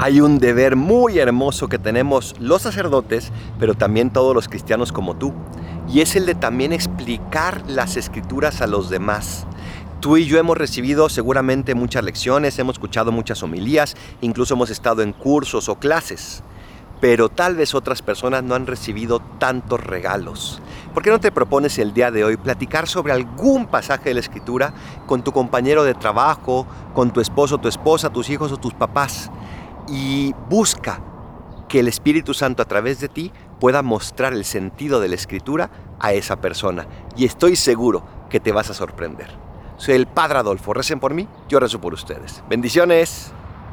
hay un deber muy hermoso que tenemos los sacerdotes, pero también todos los cristianos como tú. Y es el de también explicar las escrituras a los demás. Tú y yo hemos recibido seguramente muchas lecciones, hemos escuchado muchas homilías, incluso hemos estado en cursos o clases, pero tal vez otras personas no han recibido tantos regalos. ¿Por qué no te propones el día de hoy platicar sobre algún pasaje de la escritura con tu compañero de trabajo, con tu esposo, tu esposa, tus hijos o tus papás? Y busca que el Espíritu Santo a través de ti pueda mostrar el sentido de la escritura a esa persona. Y estoy seguro que te vas a sorprender. Soy el Padre Adolfo. Recen por mí, yo rezo por ustedes. Bendiciones.